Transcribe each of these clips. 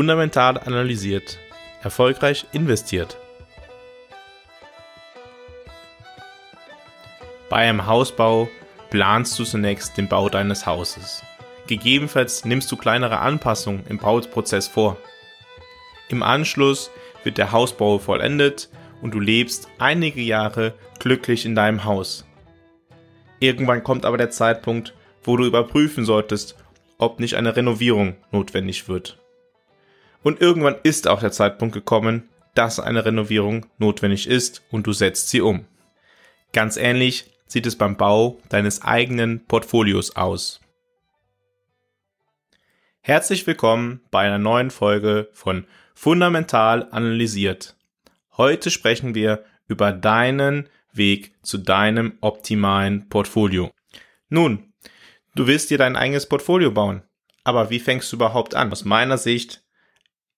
Fundamental analysiert. Erfolgreich investiert. Bei einem Hausbau planst du zunächst den Bau deines Hauses. Gegebenenfalls nimmst du kleinere Anpassungen im Bauprozess vor. Im Anschluss wird der Hausbau vollendet und du lebst einige Jahre glücklich in deinem Haus. Irgendwann kommt aber der Zeitpunkt, wo du überprüfen solltest, ob nicht eine Renovierung notwendig wird. Und irgendwann ist auch der Zeitpunkt gekommen, dass eine Renovierung notwendig ist und du setzt sie um. Ganz ähnlich sieht es beim Bau deines eigenen Portfolios aus. Herzlich willkommen bei einer neuen Folge von Fundamental analysiert. Heute sprechen wir über deinen Weg zu deinem optimalen Portfolio. Nun, du willst dir dein eigenes Portfolio bauen. Aber wie fängst du überhaupt an? Aus meiner Sicht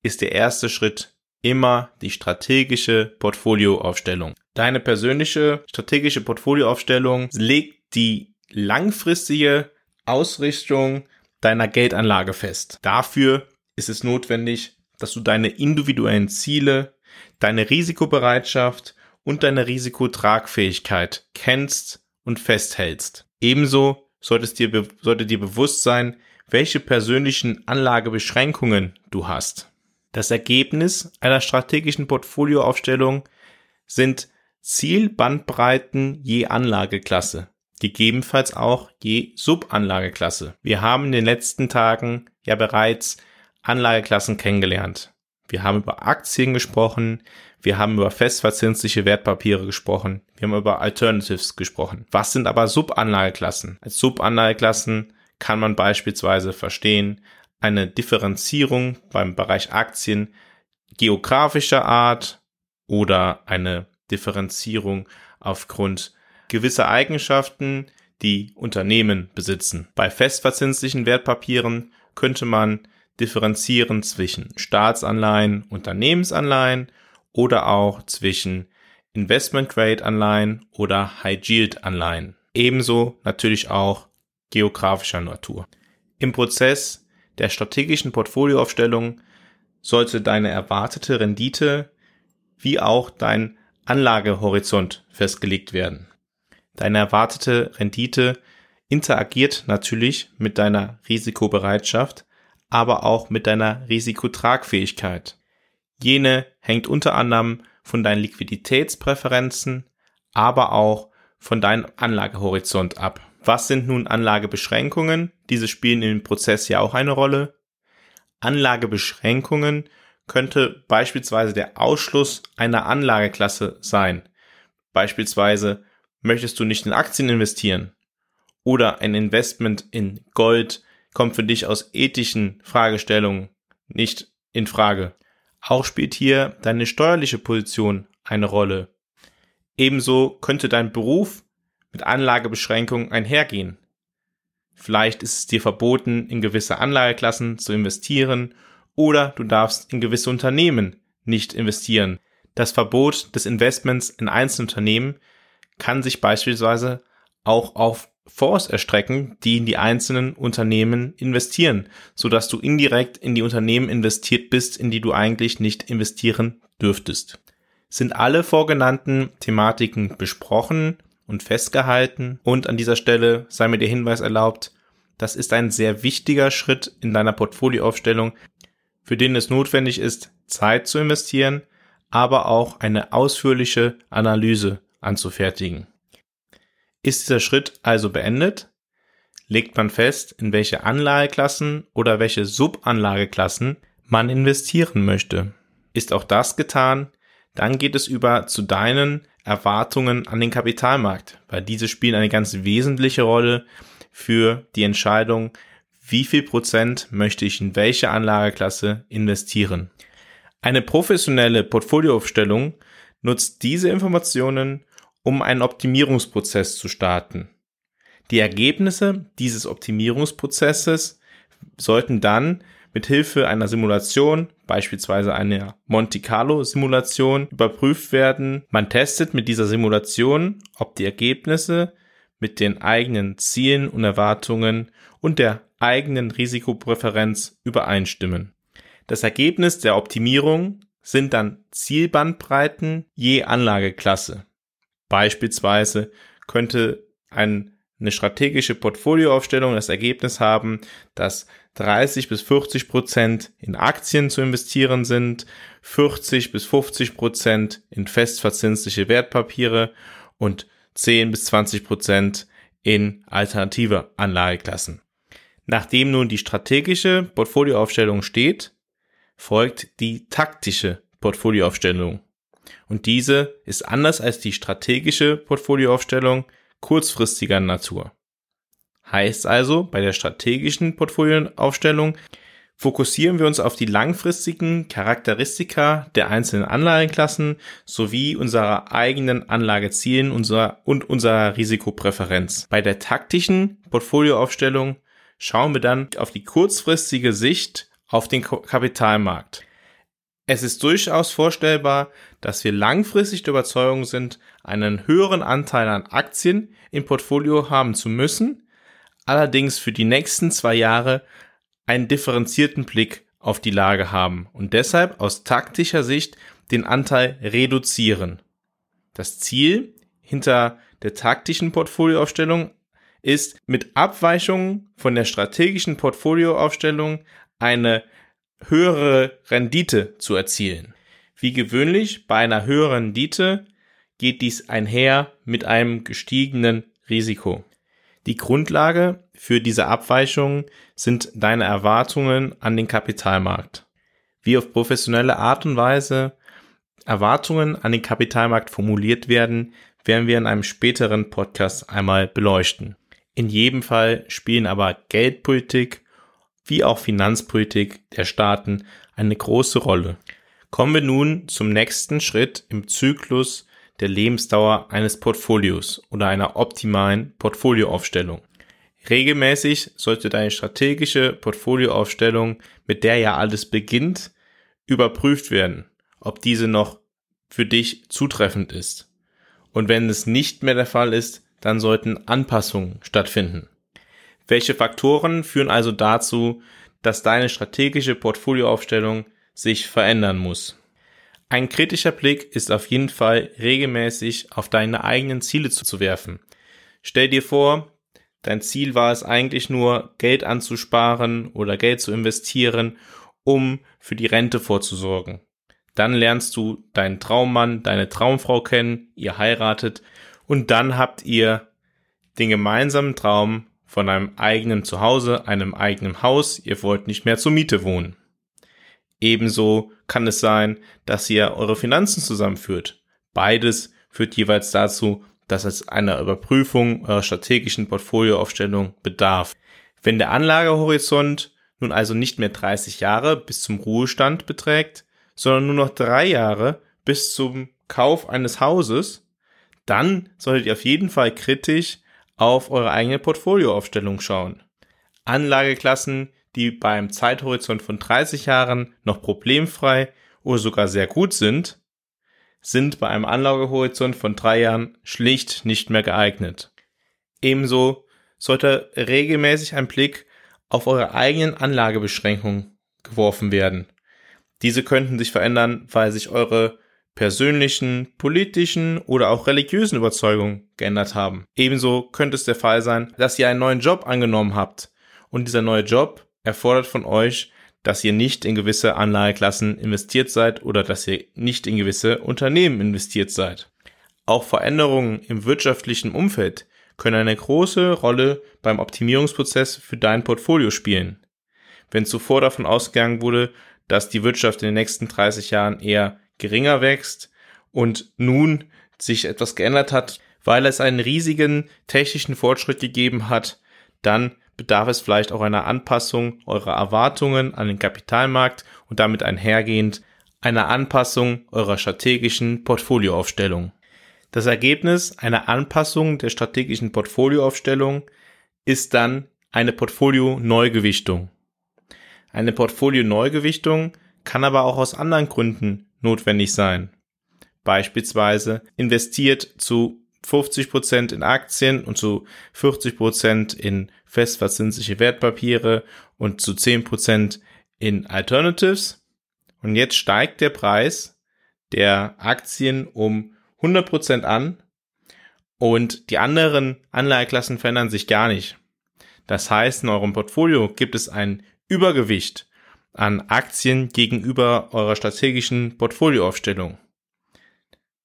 ist der erste Schritt immer die strategische Portfolioaufstellung. Deine persönliche strategische Portfolioaufstellung legt die langfristige Ausrichtung deiner Geldanlage fest. Dafür ist es notwendig, dass du deine individuellen Ziele, deine Risikobereitschaft und deine Risikotragfähigkeit kennst und festhältst. Ebenso solltest dir, sollte dir bewusst sein, welche persönlichen Anlagebeschränkungen du hast. Das Ergebnis einer strategischen Portfolioaufstellung sind Zielbandbreiten je Anlageklasse, gegebenenfalls auch je Subanlageklasse. Wir haben in den letzten Tagen ja bereits Anlageklassen kennengelernt. Wir haben über Aktien gesprochen, wir haben über festverzinsliche Wertpapiere gesprochen, wir haben über Alternatives gesprochen. Was sind aber Subanlageklassen? Als Subanlageklassen kann man beispielsweise verstehen eine Differenzierung beim Bereich Aktien geografischer Art oder eine Differenzierung aufgrund gewisser Eigenschaften, die Unternehmen besitzen. Bei festverzinslichen Wertpapieren könnte man differenzieren zwischen Staatsanleihen, Unternehmensanleihen oder auch zwischen Investment Grade Anleihen oder High Yield Anleihen. Ebenso natürlich auch geografischer Natur. Im Prozess der strategischen Portfolioaufstellung sollte deine erwartete Rendite wie auch dein Anlagehorizont festgelegt werden. Deine erwartete Rendite interagiert natürlich mit deiner Risikobereitschaft, aber auch mit deiner Risikotragfähigkeit. Jene hängt unter anderem von deinen Liquiditätspräferenzen, aber auch von deinem Anlagehorizont ab. Was sind nun Anlagebeschränkungen? Diese spielen im Prozess ja auch eine Rolle. Anlagebeschränkungen könnte beispielsweise der Ausschluss einer Anlageklasse sein. Beispielsweise möchtest du nicht in Aktien investieren oder ein Investment in Gold kommt für dich aus ethischen Fragestellungen nicht in Frage. Auch spielt hier deine steuerliche Position eine Rolle. Ebenso könnte dein Beruf mit Anlagebeschränkungen einhergehen. Vielleicht ist es dir verboten, in gewisse Anlageklassen zu investieren oder du darfst in gewisse Unternehmen nicht investieren. Das Verbot des Investments in Einzelunternehmen kann sich beispielsweise auch auf Fonds erstrecken, die in die einzelnen Unternehmen investieren, so dass du indirekt in die Unternehmen investiert bist, in die du eigentlich nicht investieren dürftest. Sind alle vorgenannten Thematiken besprochen und festgehalten. Und an dieser Stelle sei mir der Hinweis erlaubt, das ist ein sehr wichtiger Schritt in deiner Portfolioaufstellung, für den es notwendig ist, Zeit zu investieren, aber auch eine ausführliche Analyse anzufertigen. Ist dieser Schritt also beendet, legt man fest, in welche Anlageklassen oder welche Subanlageklassen man investieren möchte. Ist auch das getan, dann geht es über zu deinen Erwartungen an den Kapitalmarkt, weil diese spielen eine ganz wesentliche Rolle für die Entscheidung, wie viel Prozent möchte ich in welche Anlageklasse investieren. Eine professionelle Portfolioaufstellung nutzt diese Informationen, um einen Optimierungsprozess zu starten. Die Ergebnisse dieses Optimierungsprozesses sollten dann mit Hilfe einer Simulation, beispielsweise einer Monte Carlo Simulation, überprüft werden. Man testet mit dieser Simulation, ob die Ergebnisse mit den eigenen Zielen und Erwartungen und der eigenen Risikopräferenz übereinstimmen. Das Ergebnis der Optimierung sind dann Zielbandbreiten je Anlageklasse. Beispielsweise könnte ein, eine strategische Portfolioaufstellung das Ergebnis haben, dass 30 bis 40 Prozent in Aktien zu investieren sind, 40 bis 50 Prozent in festverzinsliche Wertpapiere und 10 bis 20 Prozent in alternative Anlageklassen. Nachdem nun die strategische Portfolioaufstellung steht, folgt die taktische Portfolioaufstellung. Und diese ist anders als die strategische Portfolioaufstellung kurzfristiger Natur. Heißt also, bei der strategischen Portfolioaufstellung fokussieren wir uns auf die langfristigen Charakteristika der einzelnen Anlageklassen sowie unserer eigenen Anlagezielen und unserer Risikopräferenz. Bei der taktischen Portfolioaufstellung schauen wir dann auf die kurzfristige Sicht auf den Kapitalmarkt. Es ist durchaus vorstellbar, dass wir langfristig der Überzeugung sind, einen höheren Anteil an Aktien im Portfolio haben zu müssen, allerdings für die nächsten zwei Jahre einen differenzierten Blick auf die Lage haben und deshalb aus taktischer Sicht den Anteil reduzieren. Das Ziel hinter der taktischen Portfolioaufstellung ist mit Abweichungen von der strategischen Portfolioaufstellung eine höhere Rendite zu erzielen. Wie gewöhnlich bei einer höheren Rendite geht dies einher mit einem gestiegenen Risiko. Die Grundlage für diese Abweichungen sind deine Erwartungen an den Kapitalmarkt. Wie auf professionelle Art und Weise Erwartungen an den Kapitalmarkt formuliert werden, werden wir in einem späteren Podcast einmal beleuchten. In jedem Fall spielen aber Geldpolitik wie auch Finanzpolitik der Staaten eine große Rolle. Kommen wir nun zum nächsten Schritt im Zyklus der Lebensdauer eines Portfolios oder einer optimalen Portfolioaufstellung. Regelmäßig sollte deine strategische Portfolioaufstellung, mit der ja alles beginnt, überprüft werden, ob diese noch für dich zutreffend ist. Und wenn es nicht mehr der Fall ist, dann sollten Anpassungen stattfinden. Welche Faktoren führen also dazu, dass deine strategische Portfolioaufstellung sich verändern muss? Ein kritischer Blick ist auf jeden Fall regelmäßig auf deine eigenen Ziele zu werfen. Stell dir vor, dein Ziel war es eigentlich nur, Geld anzusparen oder Geld zu investieren, um für die Rente vorzusorgen. Dann lernst du deinen Traummann, deine Traumfrau kennen, ihr heiratet und dann habt ihr den gemeinsamen Traum von einem eigenen Zuhause, einem eigenen Haus, ihr wollt nicht mehr zur Miete wohnen. Ebenso kann es sein, dass ihr eure Finanzen zusammenführt. Beides führt jeweils dazu, dass es einer Überprüfung eurer strategischen Portfolioaufstellung bedarf. Wenn der Anlagehorizont nun also nicht mehr 30 Jahre bis zum Ruhestand beträgt, sondern nur noch drei Jahre bis zum Kauf eines Hauses, dann solltet ihr auf jeden Fall kritisch auf eure eigene Portfolioaufstellung schauen. Anlageklassen, die beim Zeithorizont von 30 Jahren noch problemfrei oder sogar sehr gut sind, sind bei einem Anlagehorizont von drei Jahren schlicht nicht mehr geeignet. Ebenso sollte regelmäßig ein Blick auf eure eigenen Anlagebeschränkungen geworfen werden. Diese könnten sich verändern, weil sich eure persönlichen, politischen oder auch religiösen Überzeugungen geändert haben. Ebenso könnte es der Fall sein, dass ihr einen neuen Job angenommen habt und dieser neue Job erfordert von euch, dass ihr nicht in gewisse Anlageklassen investiert seid oder dass ihr nicht in gewisse Unternehmen investiert seid. Auch Veränderungen im wirtschaftlichen Umfeld können eine große Rolle beim Optimierungsprozess für dein Portfolio spielen. Wenn zuvor davon ausgegangen wurde, dass die Wirtschaft in den nächsten 30 Jahren eher geringer wächst und nun sich etwas geändert hat, weil es einen riesigen technischen Fortschritt gegeben hat, dann bedarf es vielleicht auch einer Anpassung eurer Erwartungen an den Kapitalmarkt und damit einhergehend einer Anpassung eurer strategischen Portfolioaufstellung. Das Ergebnis einer Anpassung der strategischen Portfolioaufstellung ist dann eine Portfolio-Neugewichtung. Eine Portfolio-Neugewichtung kann aber auch aus anderen Gründen notwendig sein. Beispielsweise investiert zu 50% in Aktien und zu 40% in festverzinsliche Wertpapiere und zu 10% in Alternatives. Und jetzt steigt der Preis der Aktien um 100% an und die anderen Anleiheklassen verändern sich gar nicht. Das heißt, in eurem Portfolio gibt es ein Übergewicht an Aktien gegenüber eurer strategischen Portfolioaufstellung.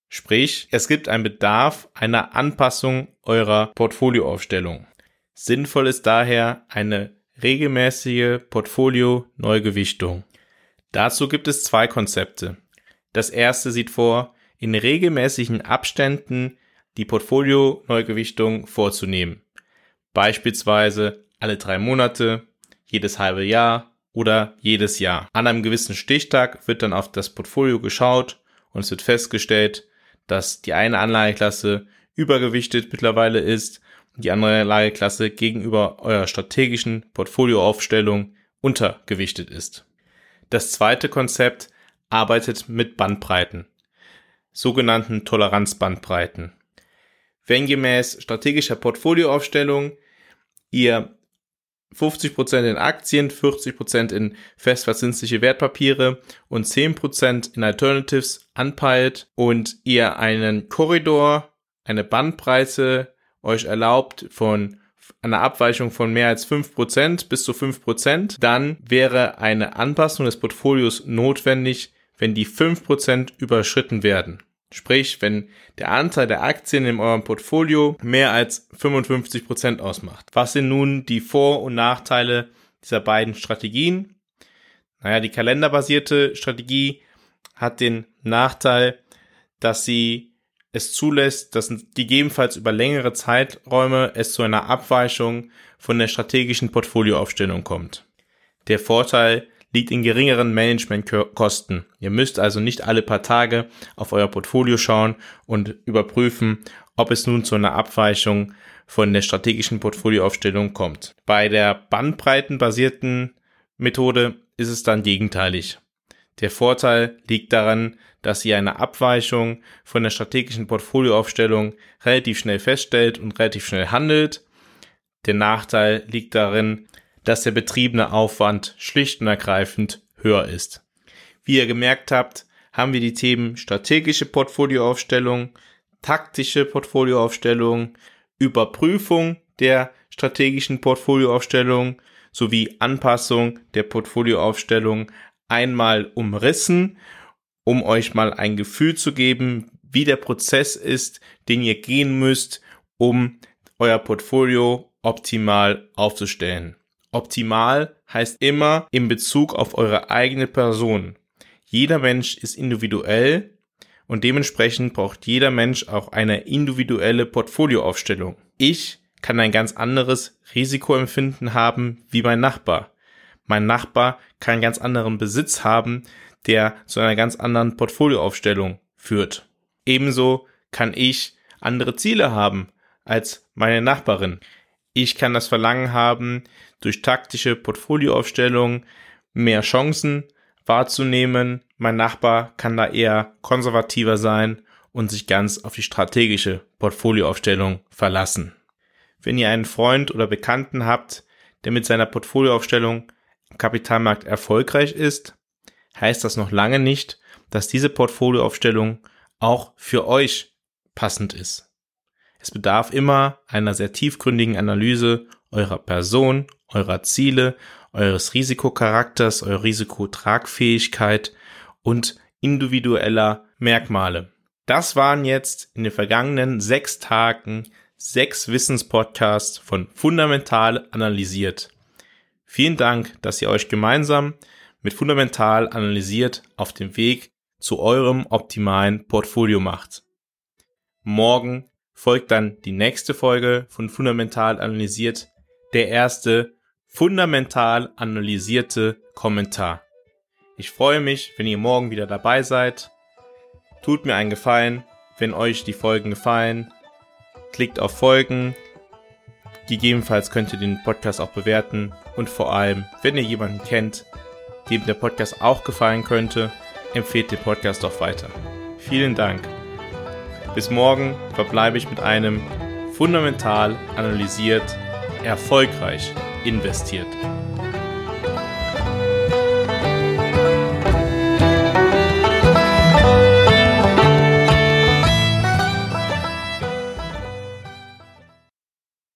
Sprich, es gibt einen Bedarf einer Anpassung eurer Portfolioaufstellung. Sinnvoll ist daher eine regelmäßige Portfolio-Neugewichtung. Dazu gibt es zwei Konzepte. Das erste sieht vor, in regelmäßigen Abständen die Portfolio-Neugewichtung vorzunehmen. Beispielsweise alle drei Monate, jedes halbe Jahr oder jedes Jahr. An einem gewissen Stichtag wird dann auf das Portfolio geschaut und es wird festgestellt, dass die eine Anlageklasse übergewichtet mittlerweile ist und die andere Anlageklasse gegenüber eurer strategischen Portfolioaufstellung untergewichtet ist. Das zweite Konzept arbeitet mit Bandbreiten, sogenannten Toleranzbandbreiten. Wenn gemäß strategischer Portfolioaufstellung ihr 50% in Aktien, 40% in festverzinsliche Wertpapiere und 10% in Alternatives anpeilt und ihr einen Korridor, eine Bandbreite euch erlaubt von einer Abweichung von mehr als 5% bis zu 5%, dann wäre eine Anpassung des Portfolios notwendig, wenn die 5% überschritten werden. Sprich, wenn der Anteil der Aktien in eurem Portfolio mehr als 55% ausmacht. Was sind nun die Vor- und Nachteile dieser beiden Strategien? Naja, die kalenderbasierte Strategie hat den Nachteil, dass sie es zulässt, dass gegebenenfalls über längere Zeiträume es zu einer Abweichung von der strategischen Portfolioaufstellung kommt. Der Vorteil liegt in geringeren Managementkosten. Ihr müsst also nicht alle paar Tage auf euer Portfolio schauen und überprüfen, ob es nun zu einer Abweichung von der strategischen Portfolioaufstellung kommt. Bei der bandbreitenbasierten Methode ist es dann gegenteilig. Der Vorteil liegt daran, dass ihr eine Abweichung von der strategischen Portfolioaufstellung relativ schnell feststellt und relativ schnell handelt. Der Nachteil liegt darin, dass der betriebene Aufwand schlicht und ergreifend höher ist. Wie ihr gemerkt habt, haben wir die Themen strategische Portfolioaufstellung, taktische Portfolioaufstellung, Überprüfung der strategischen Portfolioaufstellung sowie Anpassung der Portfolioaufstellung einmal umrissen, um euch mal ein Gefühl zu geben, wie der Prozess ist, den ihr gehen müsst, um euer Portfolio optimal aufzustellen. Optimal heißt immer in Bezug auf eure eigene Person. Jeder Mensch ist individuell und dementsprechend braucht jeder Mensch auch eine individuelle Portfolioaufstellung. Ich kann ein ganz anderes Risikoempfinden haben wie mein Nachbar. Mein Nachbar kann einen ganz anderen Besitz haben, der zu einer ganz anderen Portfolioaufstellung führt. Ebenso kann ich andere Ziele haben als meine Nachbarin. Ich kann das Verlangen haben, durch taktische Portfolioaufstellung mehr Chancen wahrzunehmen. Mein Nachbar kann da eher konservativer sein und sich ganz auf die strategische Portfolioaufstellung verlassen. Wenn ihr einen Freund oder Bekannten habt, der mit seiner Portfolioaufstellung im Kapitalmarkt erfolgreich ist, heißt das noch lange nicht, dass diese Portfolioaufstellung auch für euch passend ist. Es bedarf immer einer sehr tiefgründigen Analyse eurer Person, eurer Ziele, eures Risikocharakters, eurer Risikotragfähigkeit und individueller Merkmale. Das waren jetzt in den vergangenen sechs Tagen sechs Wissenspodcasts von Fundamental analysiert. Vielen Dank, dass ihr euch gemeinsam mit Fundamental analysiert auf dem Weg zu eurem optimalen Portfolio macht. Morgen folgt dann die nächste Folge von Fundamental analysiert, der erste fundamental analysierte Kommentar. Ich freue mich, wenn ihr morgen wieder dabei seid. Tut mir einen Gefallen, wenn euch die Folgen gefallen. Klickt auf Folgen. Gegebenenfalls könnt ihr den Podcast auch bewerten. Und vor allem, wenn ihr jemanden kennt, dem der Podcast auch gefallen könnte, empfehlt den Podcast doch weiter. Vielen Dank. Bis morgen verbleibe ich mit einem fundamental analysiert, erfolgreich investiert.